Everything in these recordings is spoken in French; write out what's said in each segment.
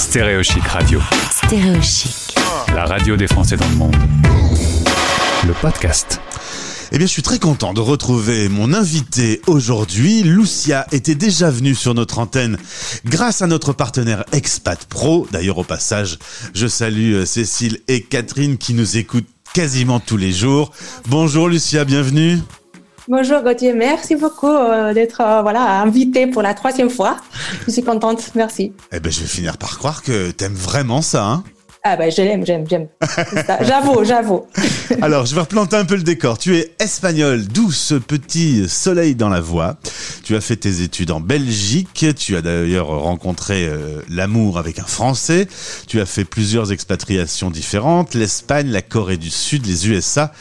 Stéréochic Radio. Stéréochic. La radio des Français dans le monde. Le podcast. Eh bien, je suis très content de retrouver mon invité aujourd'hui. Lucia était déjà venue sur notre antenne grâce à notre partenaire Expat Pro. D'ailleurs, au passage, je salue euh, Cécile et Catherine qui nous écoutent quasiment tous les jours. Bonjour Lucia, bienvenue. Bonjour Gauthier, merci beaucoup euh, d'être euh, voilà invité pour la troisième fois. Je suis contente, merci. Eh ben, je vais finir par croire que t'aimes vraiment ça, hein Ah ben je l'aime, j'aime, j'aime. J'avoue, j'avoue. Alors, je vais replanter un peu le décor. Tu es espagnol, d'où ce petit soleil dans la voix. Tu as fait tes études en Belgique. Tu as d'ailleurs rencontré euh, l'amour avec un Français. Tu as fait plusieurs expatriations différentes, l'Espagne, la Corée du Sud, les USA.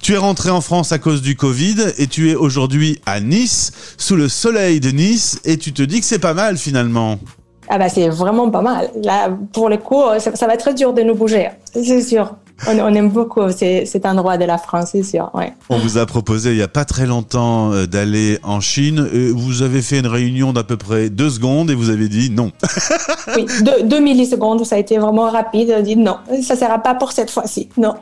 Tu es rentré en France à cause du Covid et tu es aujourd'hui à Nice, sous le soleil de Nice, et tu te dis que c'est pas mal finalement. Ah bah c'est vraiment pas mal. Là, pour le coup, ça, ça va être dur de nous bouger, c'est sûr. On, on aime beaucoup cet endroit de la France, c'est sûr. Ouais. On vous a proposé il y a pas très longtemps euh, d'aller en Chine. et Vous avez fait une réunion d'à peu près deux secondes et vous avez dit non. Oui, deux, deux millisecondes, ça a été vraiment rapide. On dit non, ça sera pas pour cette fois-ci. Non.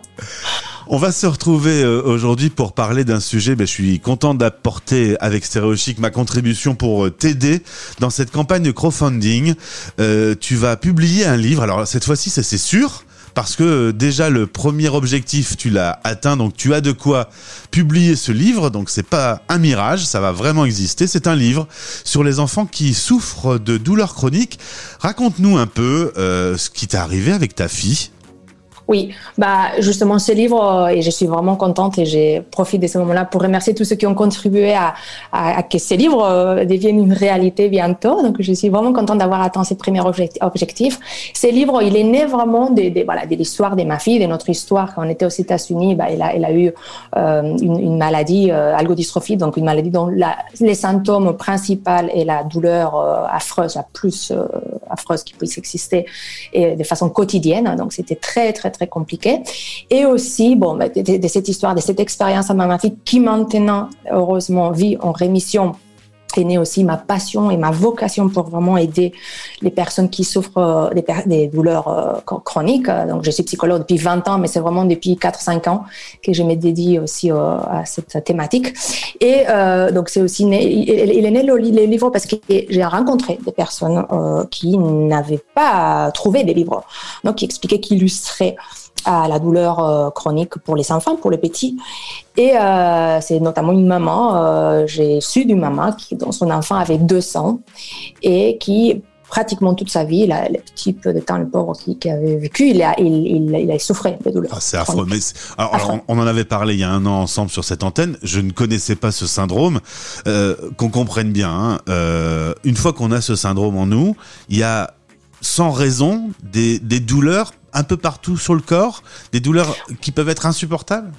On va se retrouver euh, aujourd'hui pour parler d'un sujet. Ben, je suis content d'apporter avec Stéréochic ma contribution pour euh, t'aider dans cette campagne de crowdfunding. Euh, tu vas publier un livre. Alors cette fois-ci, c'est sûr. Parce que euh, déjà le premier objectif tu l'as atteint, donc tu as de quoi publier ce livre. Donc c'est pas un mirage, ça va vraiment exister. C'est un livre sur les enfants qui souffrent de douleurs chroniques. Raconte-nous un peu euh, ce qui t'est arrivé avec ta fille. Oui, bah justement ce livre euh, et je suis vraiment contente et j'ai profité de ce moment-là pour remercier tous ceux qui ont contribué à, que ce livre euh, devienne une réalité bientôt. Donc je suis vraiment contente d'avoir atteint ces premiers objecti- objectifs. Ce livre, il est né vraiment de, voilà de l'histoire de ma fille, de notre histoire quand on était aux États-Unis. Bah, elle a eu euh, une, maladie euh, algodystrophie, donc une maladie dont les symptômes principaux est la douleur affreuse, la plus affreuse qui puisse exister et de façon quotidienne. Donc c'était très très très compliqué. Et aussi bon bah, de, cette histoire, de cette expérience fille qui maintenant heureusement vit en rémission est née aussi ma passion et ma vocation pour vraiment aider les personnes qui souffrent euh, des, douleurs euh, chron- chroniques. Donc, je suis psychologue depuis 20 ans, mais c'est vraiment depuis 4-5 ans que je me dédie aussi euh, à cette thématique. Et donc, c'est aussi né, il, est né le, li- le livre parce que j'ai rencontré des personnes qui n'avaient pas trouvé des livres, donc qui expliquaient, qui illustraient à la douleur euh, chronique pour les enfants, pour les petits. Et euh, c'est notamment une maman, euh, j'ai su d'une maman qui, dont son enfant avait 200 et qui pratiquement toute sa vie, le petit peu de temps, le pauvre qui, qui avait vécu, il a, il, il, il a souffert de douleur. Ah, c'est affreux. Mais alors, on on en avait parlé il y a un an ensemble sur cette antenne. Je ne connaissais pas ce syndrome. Euh, qu'on comprenne bien. hein, euh, une fois qu'on a ce syndrome en nous, il y a sans raison des, des douleurs un peu partout sur le corps, des douleurs qui peuvent être insupportables?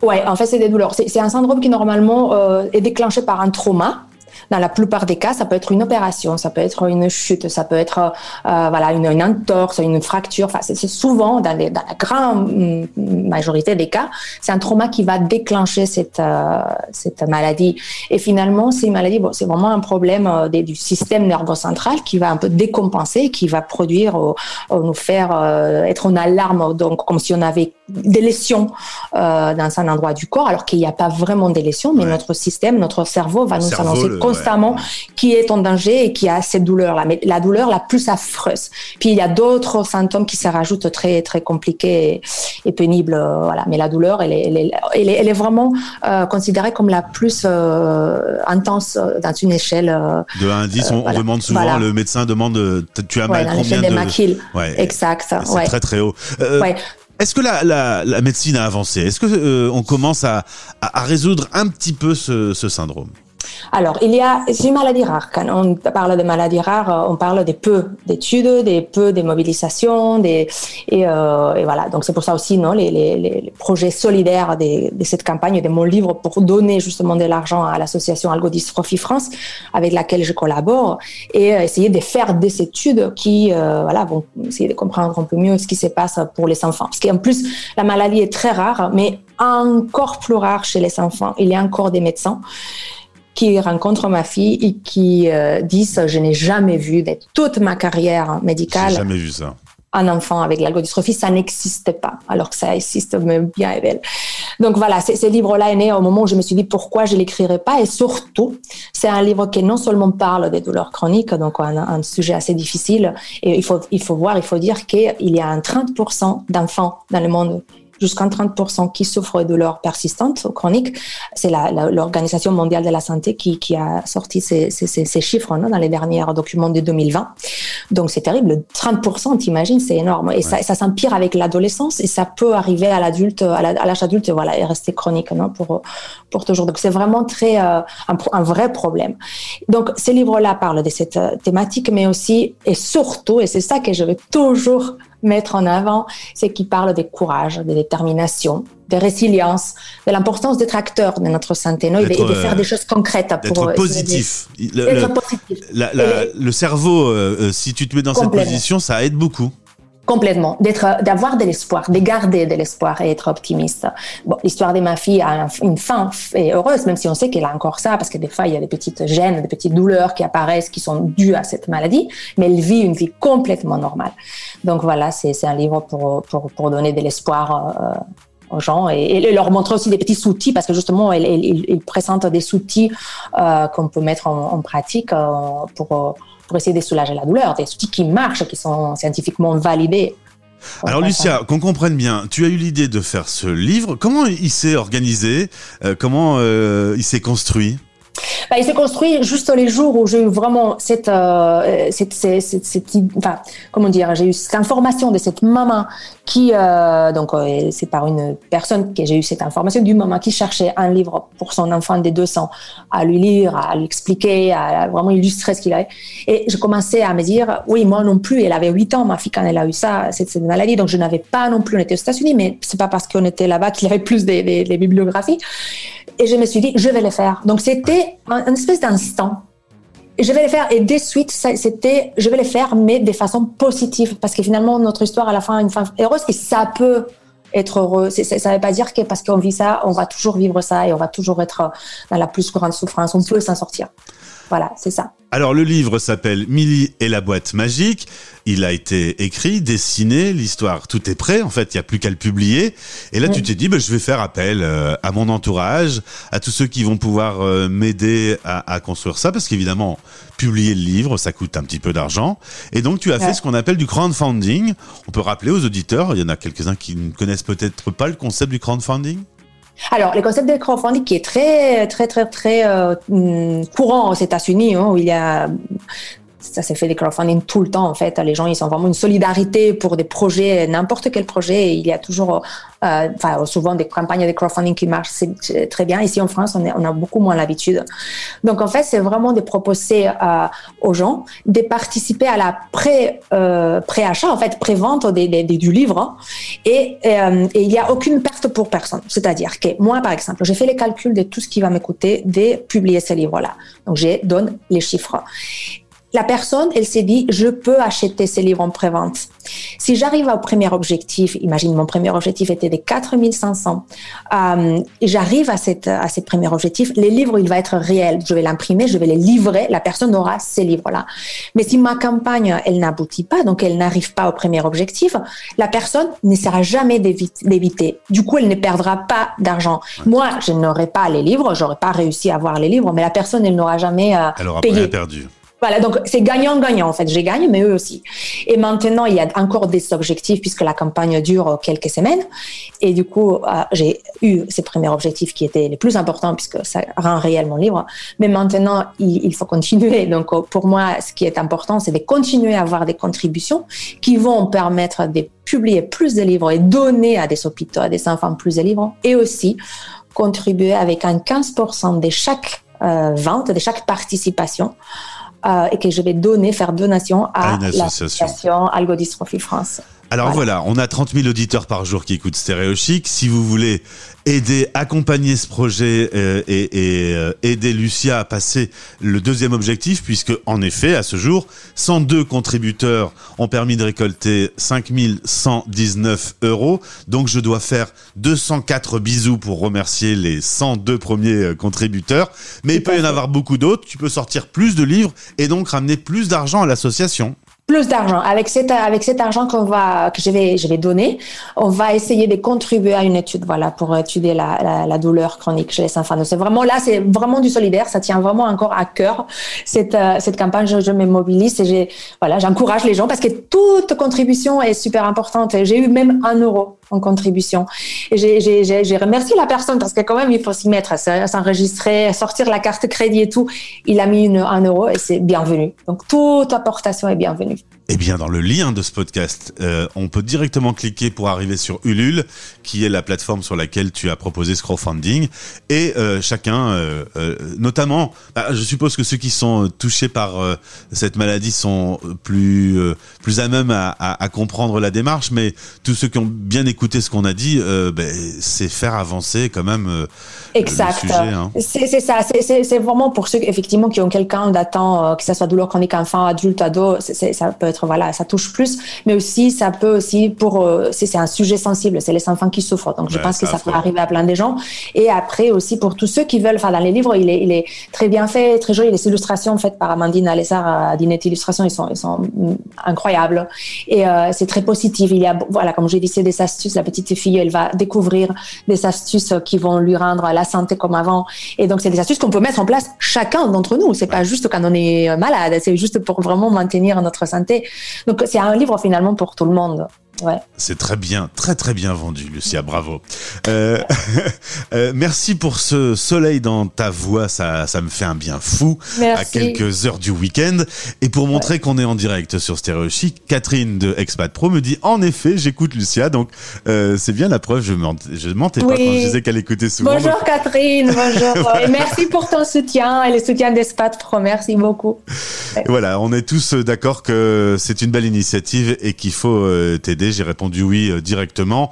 Ouais, en fait, c'est des douleurs. C'est un syndrome qui normalement euh, est déclenché par un trauma. Dans la plupart des cas, ça peut être une opération, ça peut être une chute, ça peut être euh, voilà une, une entorse, une fracture. Enfin, c'est souvent dans, les- dans la grande mm, majorité des cas, c'est un trauma qui va déclencher cette euh, cette maladie. Et finalement, c'est une maladie, bon, c'est vraiment un problème euh, du système nerveux central qui va un peu décompenser, qui va produire, euh, euh, nous faire euh, être en alarme, donc comme si on avait des lésions euh, dans un endroit du corps, alors qu'il n'y a pas vraiment des lésions, mais Ouais. notre système, notre cerveau va Le nous annoncer constamment ouais. qui est en danger et qui a cette douleur-là, mais la douleur la plus affreuse. Puis il y a d'autres symptômes qui se rajoutent très très compliqués et, et pénibles, euh, voilà. Mais la douleur, elle est, elle est, elle est, elle est vraiment euh, considérée comme la plus intense dans une échelle. De 1 à 10, on, voilà. demande souvent, Voilà. le médecin demande, tu as ouais, mal dans combien de... Ouais, Exact. c'est Ouais. très très haut. Ouais. Est-ce que la, la, la médecine a avancé? Est-ce que euh, on commence à, à, résoudre un petit peu ce syndrome? Alors, il y a, une maladie rare. Quand on parle de maladie rare, euh, on parle des peu d'études, des peu de mobilisation, des, et, euh, et voilà. Donc, c'est pour ça aussi, non, les, les, projets solidaires de, cette campagne, de mon livre pour donner justement de l'argent à l'association Algodystrophie France, avec laquelle je collabore, et euh, essayer de faire des études qui, voilà, vont essayer de comprendre un peu mieux ce qui se passe pour les enfants. Parce qu'en plus, la maladie est très rare, mais encore plus rare chez les enfants. Il y a encore des médecins qui rencontrent ma fille et qui euh, disent je n'ai jamais vu de toute ma carrière médicale. jamais vu ça un enfant avec l'algodystrophie, ça n'existe pas, alors que ça existe même bien et belle. Donc voilà, ce livre-là est né au moment où je me suis dit pourquoi je l'écrirais pas, et surtout, c'est un livre qui non seulement parle des douleurs chroniques, donc un, un sujet assez difficile, et il faut, il faut voir, il faut dire qu'il y a un 30% d'enfants dans le monde jusqu'à 30% qui souffrent de douleurs persistantes ou chroniques. C'est l'Organisation mondiale de la santé qui, qui a sorti ces, ces, ces chiffres non, dans les derniers documents de 2020. Donc c'est terrible, 30%, t'imagines, c'est énorme. Et ça, ça s'empire avec l'adolescence et ça peut arriver à l'adulte, à l'âge adulte, voilà, et rester chronique non, pour, pour toujours. Donc c'est vraiment très euh, un, un, vrai problème. Donc ces livres-là parlent de cette euh, thématique, mais aussi et surtout, et c'est ça que je veux toujours mettre en avant, c'est qu'il parle de courage, de détermination, de résilience, de l'importance d'être acteur de notre santé et, de, faire des choses concrètes. Pour être positif. Le, positif. le cerveau, euh, euh, si tu te mets dans cette position, ça aide beaucoup. Complètement, d'être, d'avoir de l'espoir, de garder de l'espoir et être optimiste. Bon, l'histoire de ma fille a une fin heureuse, même si on sait qu'elle a encore ça, parce que des fois il y a des petites gènes, des petites douleurs qui apparaissent, qui sont dues à cette maladie, mais elle vit une vie complètement normale. Donc voilà, c'est, un livre pour, pour, pour donner de l'espoir. Euh, aux gens et, leur montrer aussi des petits outils parce que justement il, présente des outils euh, qu'on peut mettre en, en pratique euh, pour pour essayer de soulager la douleur, des outils qui marchent, qui sont scientifiquement validés. Alors Lucia, qu'on comprenne bien, tu as eu l'idée de faire ce livre. Comment il s'est organisé? Euh, Comment il s'est construit? Bah, il s'est construit juste les jours où j'ai eu vraiment cette, euh, comment dire, j'ai eu cette information de cette maman qui, euh, donc euh, c'est par une personne que j'ai eu cette information du maman qui cherchait un livre pour son enfant des 200 à lui lire, à lui expliquer, à vraiment illustrer ce qu'il avait. Et je commençais à me dire, oui, moi non plus, elle avait 8 ans, ma fille, quand elle a eu ça, cette, maladie, donc je n'avais pas non plus, on était aux États-Unis, mais c'est pas parce qu'on était là-bas qu'il y avait plus des bibliographies. Et je me suis dit, je vais le faire. Donc c'était un, espèce d'instant. Je vais le faire et de suite, c'était, je vais le faire, mais de façon positive, parce que finalement, notre histoire à la fin, une fin heureuse, et ça peut être heureux. ça ne veut pas dire que parce qu'on vit ça, on va toujours vivre ça et on va toujours être dans la plus grande souffrance. On peut s'en sortir. Voilà, c'est ça. Alors le livre s'appelle Millie et la boîte magique. Il a été écrit, dessiné, l'histoire, tout est prêt. En fait, il n'y a plus qu'à le publier. Et là, tu t'es dit, bah, je vais faire appel euh, à mon entourage, à tous ceux qui vont pouvoir euh, m'aider à, construire ça, parce qu'évidemment, publier le livre, ça coûte un petit peu d'argent. Et donc, tu as fait ce qu'on appelle du crowdfunding. On peut rappeler aux auditeurs, il y en a quelques-uns qui ne connaissent peut-être pas le concept du crowdfunding? Alors, le concept de crowdfunding qui est très, très, très, très euh, mm, courant aux États-Unis, hein, où il y a ça s'est fait des crowdfunding tout le temps en fait. Les gens ils sont vraiment une solidarité pour des projets, n'importe quel projet. il y a toujours, euh, enfin souvent des campagnes de crowdfunding qui marchent très bien. Ici en France, on, a beaucoup moins l'habitude. Donc en fait, c'est vraiment de proposer euh, aux gens de participer à la euh, pré-achat, en fait pré-vente du livre. Hein. Et, et, il n'y a aucune perte pour personne. C'est-à-dire que moi, par exemple, j'ai fait les calculs de tout ce qui va me coûter de publier ce livre-là. Donc je donne les chiffres la personne, elle s'est dit, je peux acheter ces livres en prévente. Si j'arrive au premier objectif, imagine mon premier objectif était de 4500, euh, j'arrive à cette à ce premier objectif, les livres, il va être réel. Je vais l'imprimer, je vais les livrer, la personne aura ces livres-là. Mais si ma campagne, elle n'aboutit pas, donc elle n'arrive pas au premier objectif, la personne n'essaiera jamais d'éviter. Du coup, elle ne perdra pas d'argent. Moi, je n'aurai pas les livres, j'aurais pas réussi à avoir les livres, mais la personne, elle n'aura jamais euh, elle aura payé. perdu. Voilà, donc c'est gagnant-gagnant en fait. J'ai gagné, mais eux aussi. Et maintenant, il y a encore des objectifs puisque la campagne dure quelques semaines. Et du coup, euh, j'ai eu ces premiers objectifs qui étaient les plus importants puisque ça rend réel mon livre. Mais maintenant, il, faut continuer. Donc pour moi, ce qui est important, c'est de continuer à avoir des contributions qui vont permettre de publier plus de livres et donner à des hôpitaux, à des enfants plus de livres. Et aussi contribuer avec un 15% de chaque euh, vente, de chaque participation euh, et que je vais donner, faire donation à, l'association Algodystrophie France. Alors voilà. on a 30 000 auditeurs par jour qui écoutent Stéréo Chic. Si vous voulez aider, accompagner ce projet euh, et, et euh, aider Lucia à passer le deuxième objectif, puisque en effet, à ce jour, 102 contributeurs ont permis de récolter 5119 euros. Donc je dois faire 204 bisous pour remercier les 102 premiers euh, contributeurs. Mais il peut y en avoir beaucoup d'autres. Tu peux sortir plus de livres et donc ramener plus d'argent à l'association plus d'argent. Avec cet, avec cet argent qu'on va, que je vais, je vais donner, on va essayer de contribuer à une étude, voilà, pour étudier la, la, douleur chronique chez les enfants. C'est vraiment là, c'est vraiment du solidaire. Ça tient vraiment encore à cœur cette, euh, cette campagne. Je, je me mobilise et j'ai, voilà, j'encourage les gens parce que toute contribution est super importante. J'ai eu même un euro en contribution. Et j'ai remercié la personne parce que quand même, il faut s'y mettre, s'enregistrer, sortir la carte crédit et tout. Il a mis une, un euro et c'est bienvenu. Donc, toute apportation est bienvenue. life. Eh bien, dans le lien de ce podcast, euh, on peut directement cliquer pour arriver sur Ulule, qui est la plateforme sur laquelle tu as proposé ce crowdfunding. Et euh, chacun, euh, notamment, bah, je suppose que ceux qui sont touchés par cette maladie sont plus plus à même à, à, comprendre la démarche, mais tous ceux qui ont bien écouté ce qu'on a dit, ben, c'est faire avancer quand même. exact. Hein. C'est ça. C'est vraiment pour ceux effectivement qui ont quelqu'un d'attend, que ce soit douleur chronique enfant, adulte, ado, ça peut voilà, ça touche plus, mais aussi ça peut aussi pour euh, c'est un sujet sensible, c'est les enfants qui souffrent, donc je pense que ça peut arriver à plein de gens. Et après aussi pour tous ceux qui veulent, enfin dans les livres, il est, il est très bien fait, très joli, les illustrations faites par Amandine Alessar à Dinette Illustration, ils sont, ils sont incroyables et euh, c'est très positif. Il y a voilà, comme je disais, des astuces. La petite fille, elle va découvrir des astuces qui vont lui rendre la santé comme avant. Et donc c'est des astuces qu'on peut mettre en place chacun d'entre nous. C'est pas juste quand on est malade, c'est juste pour vraiment maintenir notre santé. Donc c'est un livre finalement pour tout le monde. Ouais. C'est très bien, très très bien vendu, Lucia, bravo. Euh, euh, merci pour ce soleil dans ta voix, ça, ça me fait un bien fou merci. à quelques heures du week-end. Et pour montrer ouais. qu'on est en direct sur Stéréo Chic, Catherine de Expat Pro me dit en effet, j'écoute Lucia, donc euh, c'est bien la preuve, je, ment, je mentais oui. pas quand je disais qu'elle écoutait souvent. Bonjour donc... Catherine, bonjour. et merci pour ton soutien et le soutien d'Expat Pro, merci beaucoup. Ouais. Voilà, on est tous d'accord que c'est une belle initiative et qu'il faut euh, j'ai répondu oui euh, directement.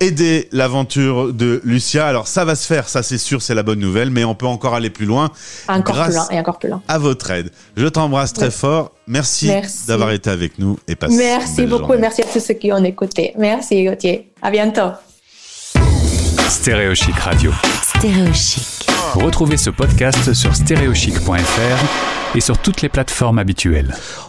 Aider l'aventure de Lucia. Alors ça va se faire, ça c'est sûr, c'est la bonne nouvelle, mais on peut encore aller plus loin. Encore grâce plus loin et encore plus loin. À votre aide. Je t'embrasse très fort. Merci, merci. d'avoir été avec nous et passe Merci beaucoup journée. et merci à tous ceux qui ont écouté. Merci Gauthier. À bientôt. Stéréochic Radio. Stéréochic. Retrouvez ce podcast sur stéréochic.fr et sur toutes les plateformes habituelles.